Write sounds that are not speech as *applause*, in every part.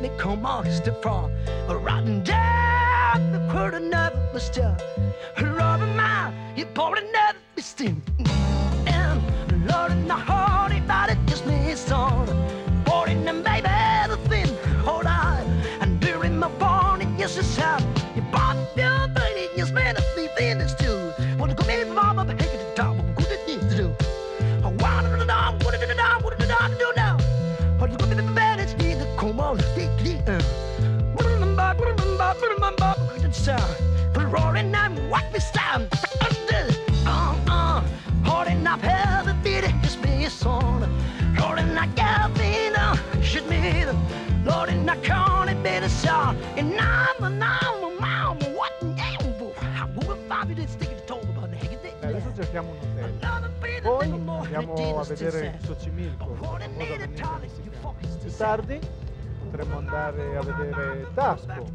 me come monster a rotten down the court another mister Lord of mine you bought another mistake and Lord in the heart let me stand still. Uh uh, holding up heavy beat is me son. Holding up heavy now, should me the Lordin a corny bit of song. And I'm a mama, mama, what name? Woman fabulous thing eh, to talk about. Adesso cerchiamo un hotel. Poi andiamo a vedere il Socimilco, famosa tardi potremmo andare a vedere Tasco,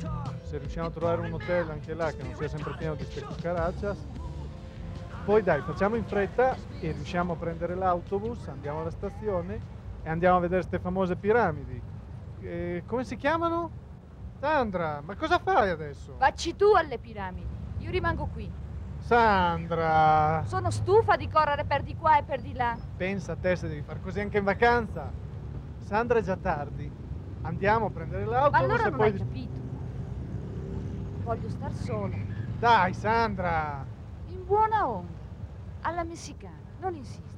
se riusciamo a trovare un hotel anche là che non sia sempre pieno di ste cucarachas. Poi dai, facciamo in fretta e riusciamo a prendere l'autobus, andiamo alla stazione e andiamo a vedere queste famose piramidi. Eh, come si chiamano? Sandra, ma cosa fai adesso? Vacci tu alle piramidi. Io rimango qui. Sandra! Sono stufa di correre per di qua e per di là. Pensa a te se devi far così anche in vacanza. Sandra è già tardi. Andiamo a prendere l'autobus Ma allora e non poi... hai capito. Voglio star sola, Dai, Sandra! in buona onda, alla messicana. Non insistere.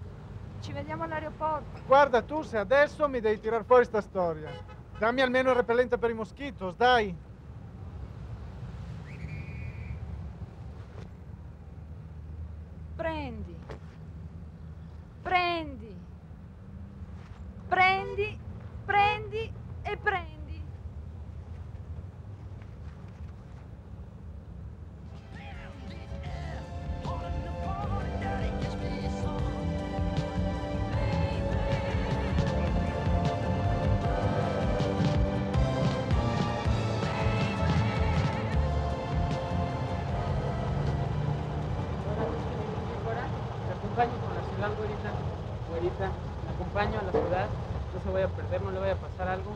Ci vediamo all'aeroporto. Guarda tu se adesso mi devi tirar fuori sta storia. Dammi almeno il repellente per i moschitos, dai! Me acompaño a la ciudad. No se vaya a perder, no le vaya a pasar algo.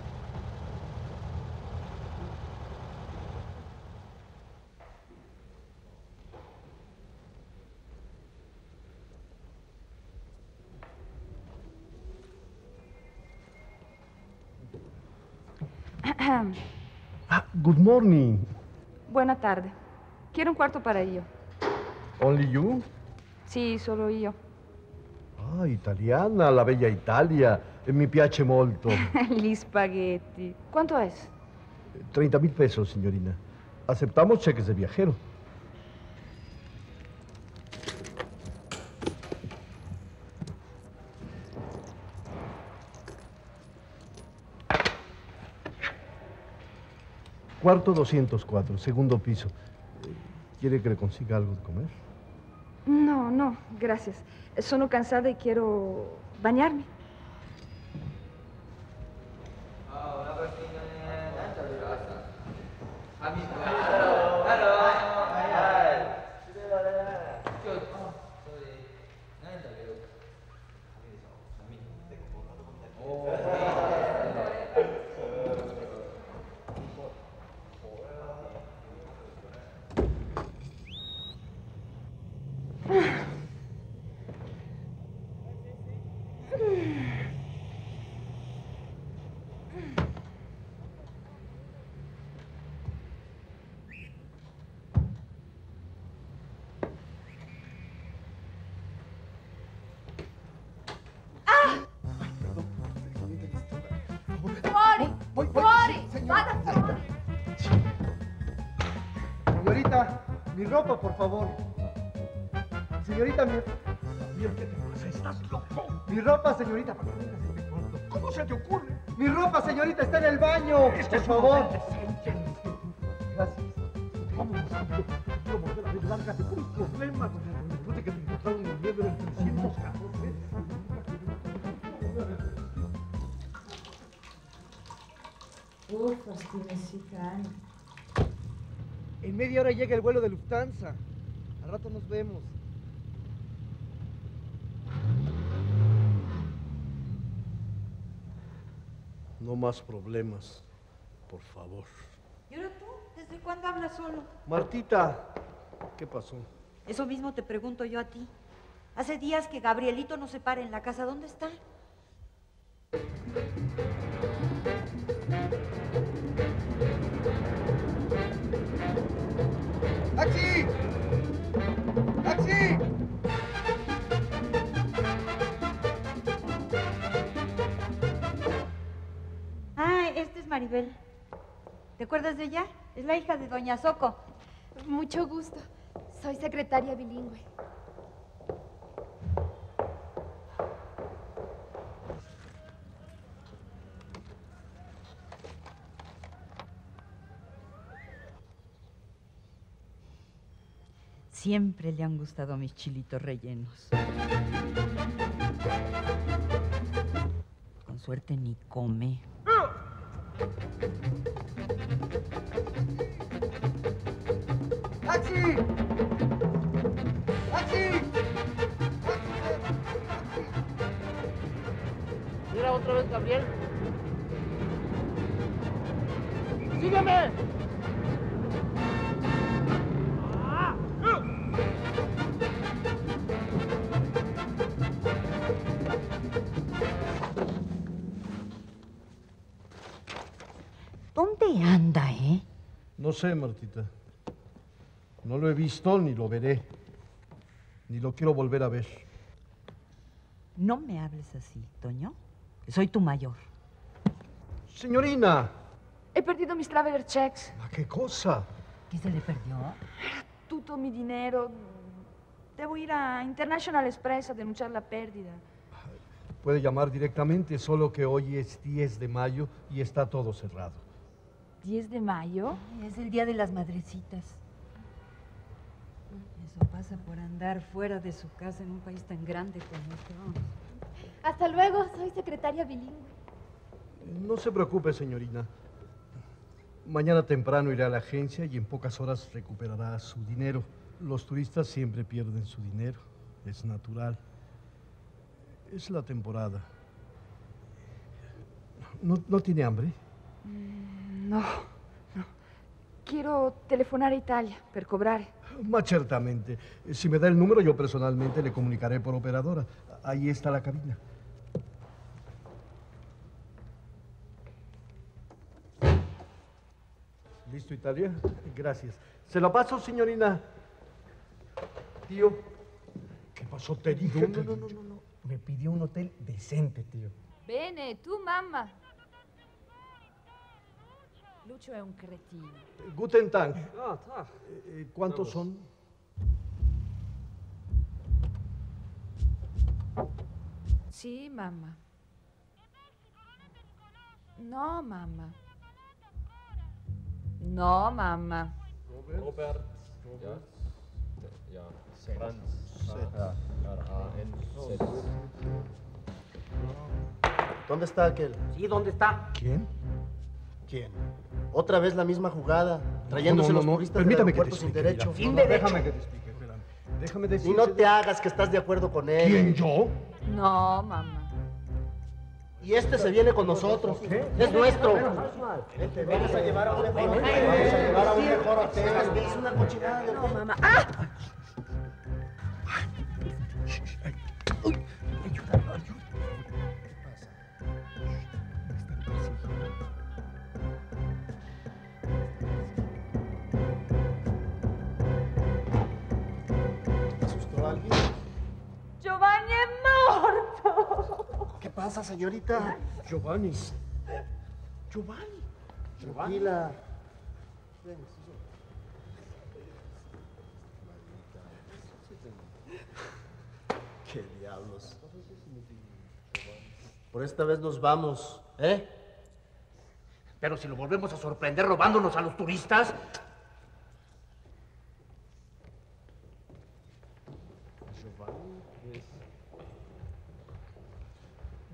*clears throat* Ah, good morning. Buona tarde. Quiero un cuarto para io. Only you? Sì, solo io. Ah, italiana, la bella Italia. Mi piace molto. *laughs* Gli spaghetti. Quanto è? 30 mil pesos, signorina. Aceptamos cheques de viajero. Cuarto 204, segundo piso. ¿Quiere que le consiga algo de comer? No, no, gracias. Sono cansada y quiero bañarme. Vada fuori! Señorita, mi ropa, por favor. Señorita, mi... Gabriel, ¿qué te pasa? ¿Estás loco? Mi ropa, señorita, ¿para vengas este cuarto? ¿Cómo se te ocurre? Mi ropa, señorita, está en el baño. Este Por favor. Gracias. Vámonos, Gabriel. Quiero volver a ver lárgate por un problema, En media hora llega el vuelo de Lufthansa. Al rato nos vemos. No más problemas, por favor. ¿Y ahora tú? ¿Desde cuándo hablas solo? Martita, ¿qué pasó? Eso mismo te pregunto yo a ti. Hace días que Gabrielito no se para en la casa. ¿Dónde está? Maribel. ¿Te acuerdas de ella? Es la hija de Doña Soco. Mucho gusto. Soy secretaria bilingüe. Siempre le han gustado mis chilitos rellenos. Con suerte ni come. ¡Taxi! ¡Taxi! Mira otra vez, Gabriel. ¡Sígueme! ¿Dónde anda, eh? No sé, Martita. No lo he visto ni lo veré. Ni lo quiero volver a ver. No me hables así, Toño. Soy tu mayor. Señorina, He perdido mis traveler checks, ¿a qué cosa? ¿Qué se le perdió? tutto mi dinero. Devo ir a International Express a denunciar la pérdida. Puede llamar directamente, solo que hoy es 10 de mayo y está todo cerrado. 10 de mayo. Es el día de las madrecitas. Eso pasa por andar fuera de su casa en un país tan grande como este. Hasta luego, soy secretaria bilingüe. No se preocupe, señorina. Mañana temprano irá a la agencia y en pocas horas recuperará su dinero. Los turistas siempre pierden su dinero. Es natural. Es la temporada. ¿No, no tiene hambre? No, no. Quiero telefonare a Italia per cobrare. Ma certamente. Si me da el número, yo personalmente le comunicaré por operadora. Ahí está la cabina. ¿Listo, Italia? Gracias. Se la paso, señorina. Tío. ¿Qué pasó? Te dije. No, no, no, no, no. Me pidió un hotel decente, tío. Bene, tu mamma. Lucio è un cretino. Guten Tag. Ah. Eh, ¿Cuántos son? Sì, mamma. No, mamma. No, mamma. Robert. Ja. Ja. Franz. Ja. R-A-N-Z. ¿Dónde está aquel? Sí, ¿dónde está? ¿Quién? ¿Quién? Otra vez la misma jugada, trayéndose No, no, los no, turistas del Permítame que te aeropuerto sin explique. derecho. mira. Sin No, no, derecho. Déjame que te explique, espérame. Déjame Y decir. no te hagas que estás de acuerdo con él. ¿Quién, yo? No, mamma. Y este se viene con nosotros. Es nuestro. Vamos a llevar a un mejor hotel. Vamos a llevar a un mejor hotel. Es una cochinada de hotel. Mamá. ¡Ah! Pasa, señorita? Giovanni. Giovanni. Tranquila. Ven, qué diablos. Por esta vez nos vamos, ¿eh? Pero si lo volvemos a sorprender robándonos a los turistas.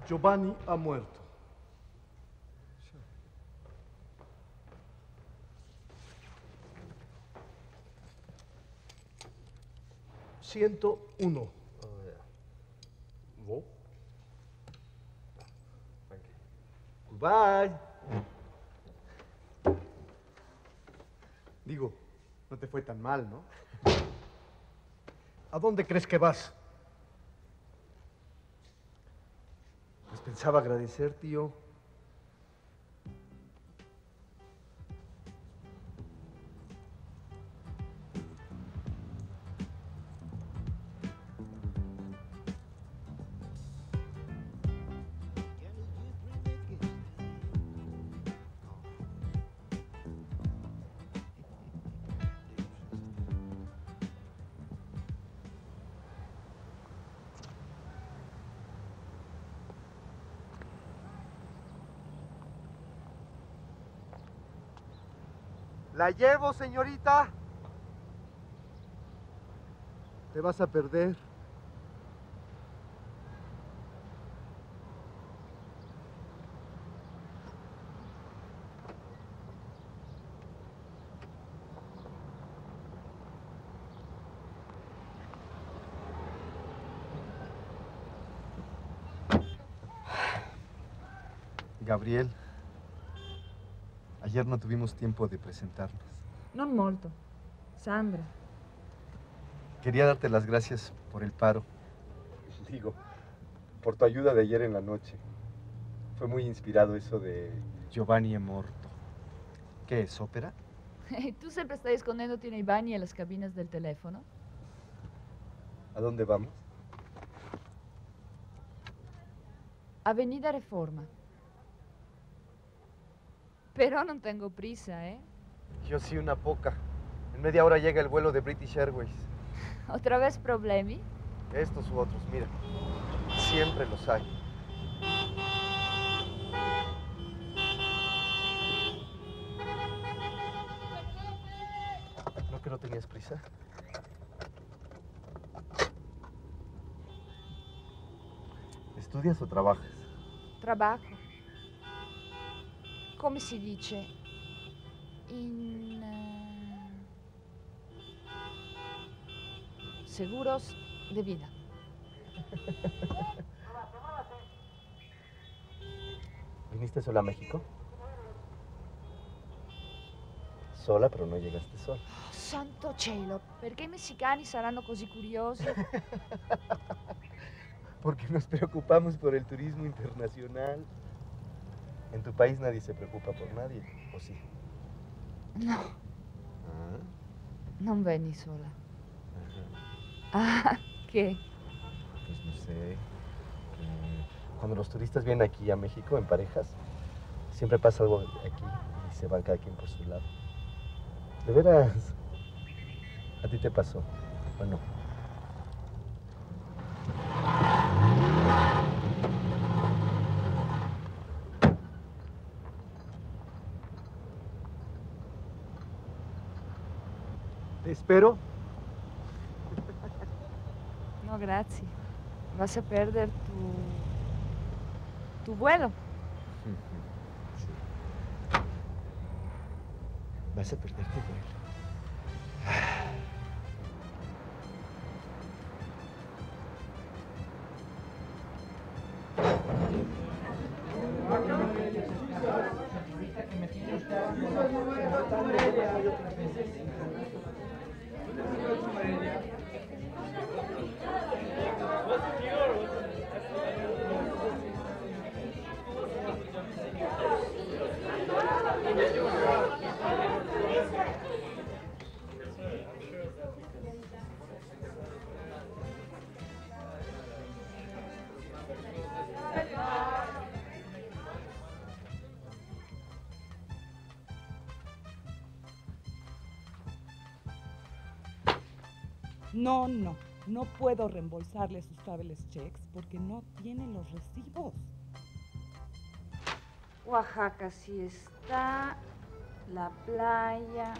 Giovanni ha muerto. Ciento uno. Wo? Goodbye. Digo, no te fue tan mal, ¿no? ¿A dónde crees que vas? Pues pensaba agradecer, tío. ¿La llevo, señorita? Te vas a perder. Gabriel, ayer no tuvimos tiempo de presentarnos. Non molto. Sandra. Quería darte las gracias por el paro. *laughs* Digo, por tu ayuda de ayer en la noche. Fue muy inspirado eso de Giovanni è morto. ¿Qué es, ópera? *laughs* ¿Tú siempre estás escondiéndote nei bagni e las cabinas del teléfono? ¿A dónde vamos? Avenida Reforma. Pero non tengo prisa, ¿eh? Yo sí, una poca. En media hora llega el vuelo de British Airways. *laughs* ¿Otra vez problemi? Estos u otros, mira. Siempre los hay. ¿No que no tenías prisa? ¿Estudias o trabajas? Trabajo. Come si dice? In... eh, seguros de vida. ¿Viniste sola a México? Sola, pero no llegaste sola. Santo cielo, perché i messicani saranno così curiosi? *laughs* Porque nos preocupamos por el turismo internacional. En tu país nadie se preocupa por nadie, ¿o sí? No, Ah, non venni sola. ajá. Ah, che? Pues no sé. que Cuando los turistas vienen aquí a México en parejas, siempre pasa algo aquí y se van cada quien por su lado. De veras. ¿A ti te pasó? Bueno. Espero. No, grazie. Vas a perder tu... tu vuelo. Vas a perder tu vuelo. No, no. No puedo reembolsarle sus traveler's checks porque no tiene los recibos. Oaxaca sí está, la playa.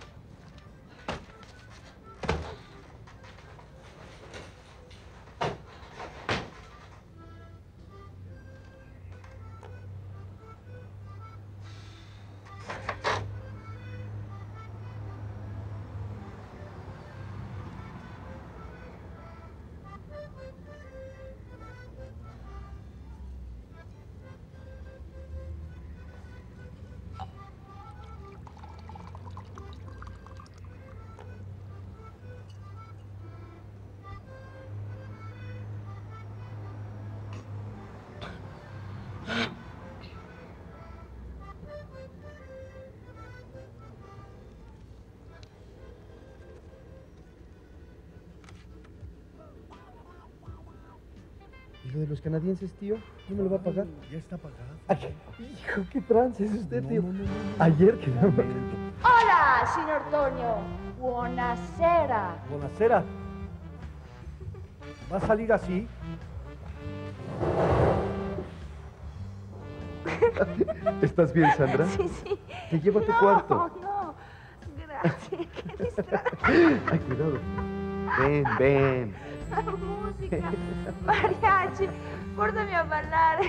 Lo de los canadienses, tío? ¿No me lo va a pagar? Ya está pagado. Ay, hijo, qué trance es usted, tío. Ayer quedamos. Hola, señor Toño. Buonasera. Buenasera. ¿Va a salir así? *laughs* ¿Estás bien, Sandra? Sí, sí. Te llevo a tu no, cuarto. No, gracias. Qué distrae. *laughs* Ay, cuidado. Ven, ven. *laughs* Música. *laughs* Mariachi. Pórtame a bailar.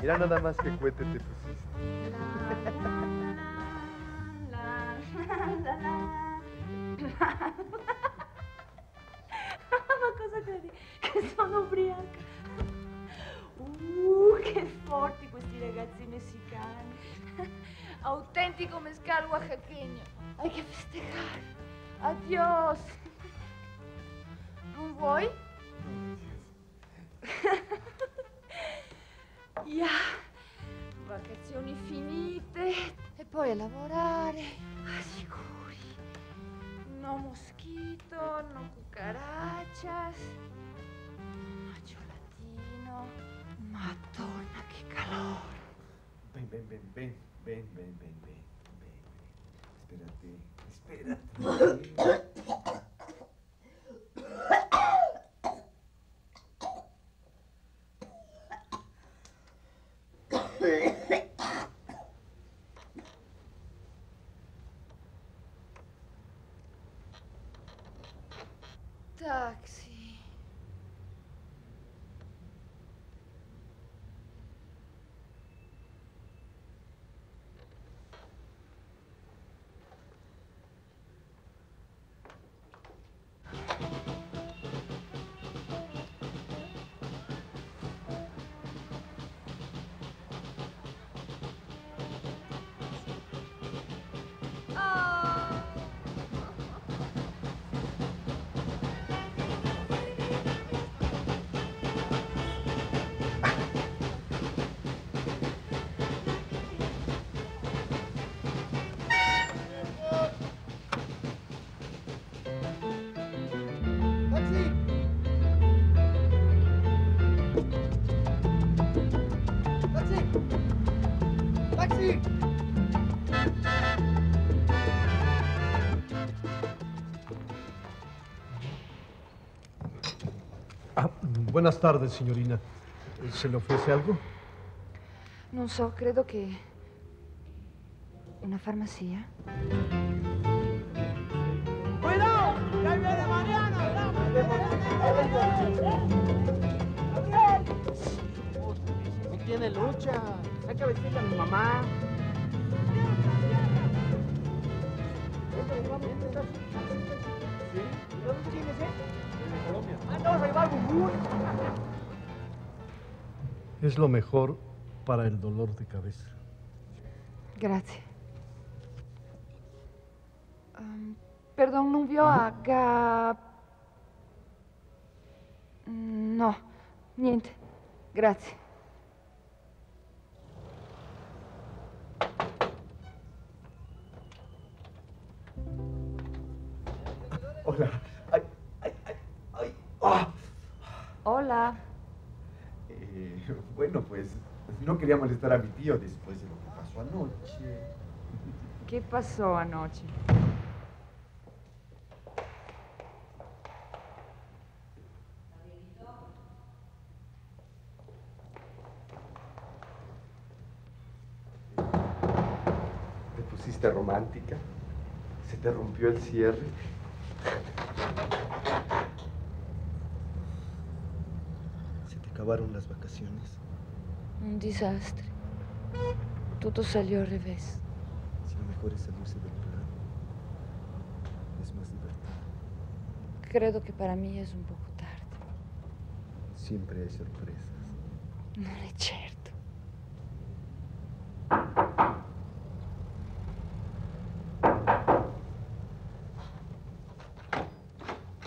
Mira nada más que cuete te pusiste. *laughs* Una cosa che, che sono ubriaca. Uh, che forti questi ragazzi messicani. Autentico mezcal oaxaqueño. Hay que festejar. Adiós. Non vuoi? *laughs* Ya. Vacazioni finite. E poi a lavorare. Ah, sicuri. No mosquito, no cucarachas. No cholatino. Madonna, che calore. Ven, ven, ven, ven, ven, ven, ven, ven, ven. Espérate, *coughs* Εντάξει. Taxi. ¡Taxi! Ah, buenas tardes, signorina. ¿Se le ofrece algo? Non so, credo che... Una farmacia? ¡Cuidado! ¡Que ahí viene Mariano! Tiene lucha. Hay que vestirle a mi mamá. Ah, no. Es lo mejor para el dolor de cabeza. Grazie. Um, perdon, non vi ho a Ga... No, niente. Grazie. Hola. Ay, ay, ay, oh. Hola. Eh, bueno, pues no quería molestar a mi tío después de lo que pasó anoche. ¿Qué pasó anoche? ¿Te pusiste romántica? ¿Se te rompió el cierre? Se te acabaron las vacaciones. Un disastre. Tutto salió al revés. Si lo mejor es salirse del plan, es más divertido. Credo che per me è un poco tardi. Siempre hay sorpresas. Non è certo.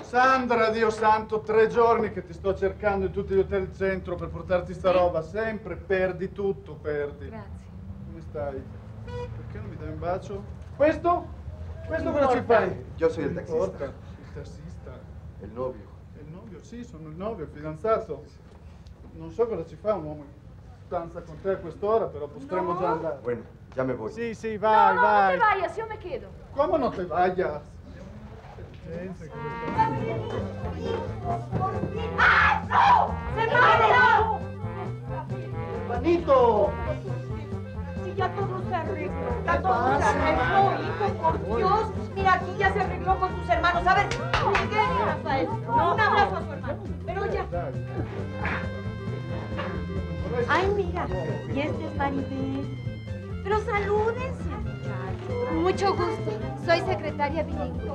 Sandra, Dio santo, tre giorni che ti sto cercando in tutti gli hotel del centro per portarti sta roba. Sempre perdi tutto, perdi. Grazie. Come stai? Perché non mi dai un bacio? Questo? Questo cosa ci fai? Soy el Non taxista. importa, Il tassista. El novio. Il novio? Sì, sono il novio, il fidanzato. Non so cosa ci fa un uomo in stanza con te a quest'ora, però potremmo No. già andare. Bueno, me voy. Sì, sì, vai, no, vai. no te vayas, yo me quedo. Come non te vayas? ¡Ah, no! ¡Se muere! ¡Juanito! Si ya todo se arregló, ya todo se arregló, hijo, por Dios. Mira, aquí ya se arregló con tus hermanos. A ver, Miguel y Rafael, un abrazo a su hermano. Pero ya. Ay, mira, y este es Maribel. Pero salúdense, muchachos. Mucho gusto. Soy secretaria bilingüe.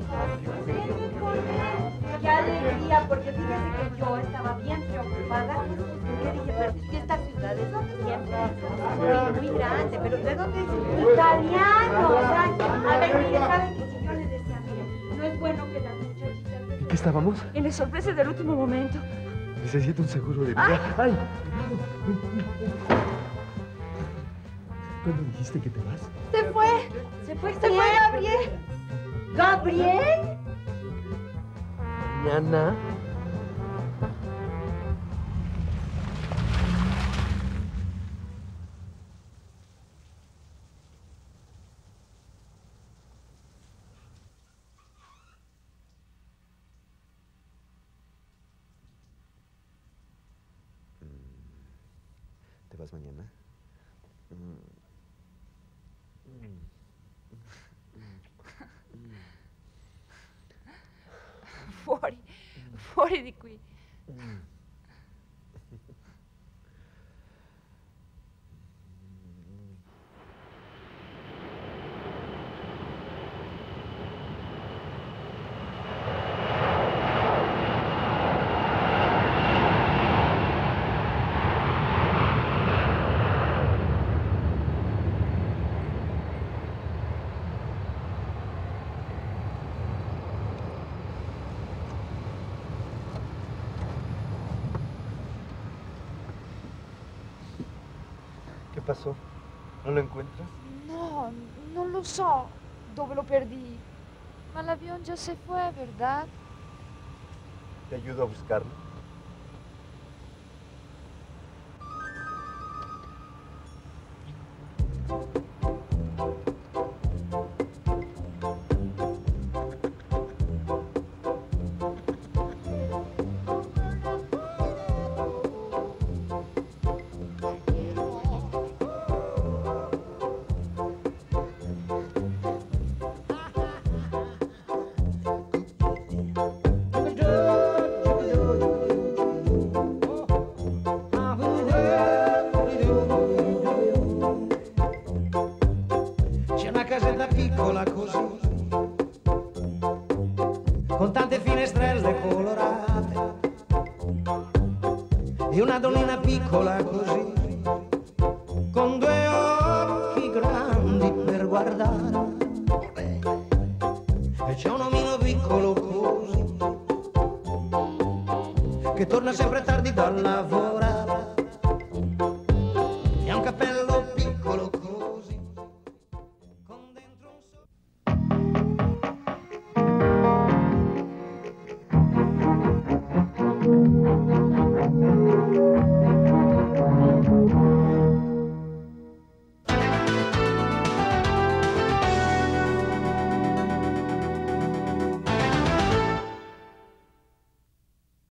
Qué alegría, porque fíjese que yo estaba bien preocupada. Porque dije, pero es que esta ciudad es siempre es muy grande, pero ¿de dónde es? Italiano, o sea, a ver, mire, ¿saben qué? Si yo les decía, mire, no es bueno que las muchachitas... ¿En qué estábamos? En le sorprese del último momento. Necesito un seguro de vida. ¡Ay! ¿Cuándo dijiste que te vas? Se fue. Se fue, se fue Gabriel. ¿Gabriel? Mañana. ¿Te vas mañana? Mm. 40, 40 lo so dove lo perdí. Ma l'avión ya se fue, ¿verdad? ¿Te ayudo a buscarlo? E una donnina piccola così, con due occhi grandi per guardare. E c'è un omino piccolo così, che torna sempre tardi dal lavorare.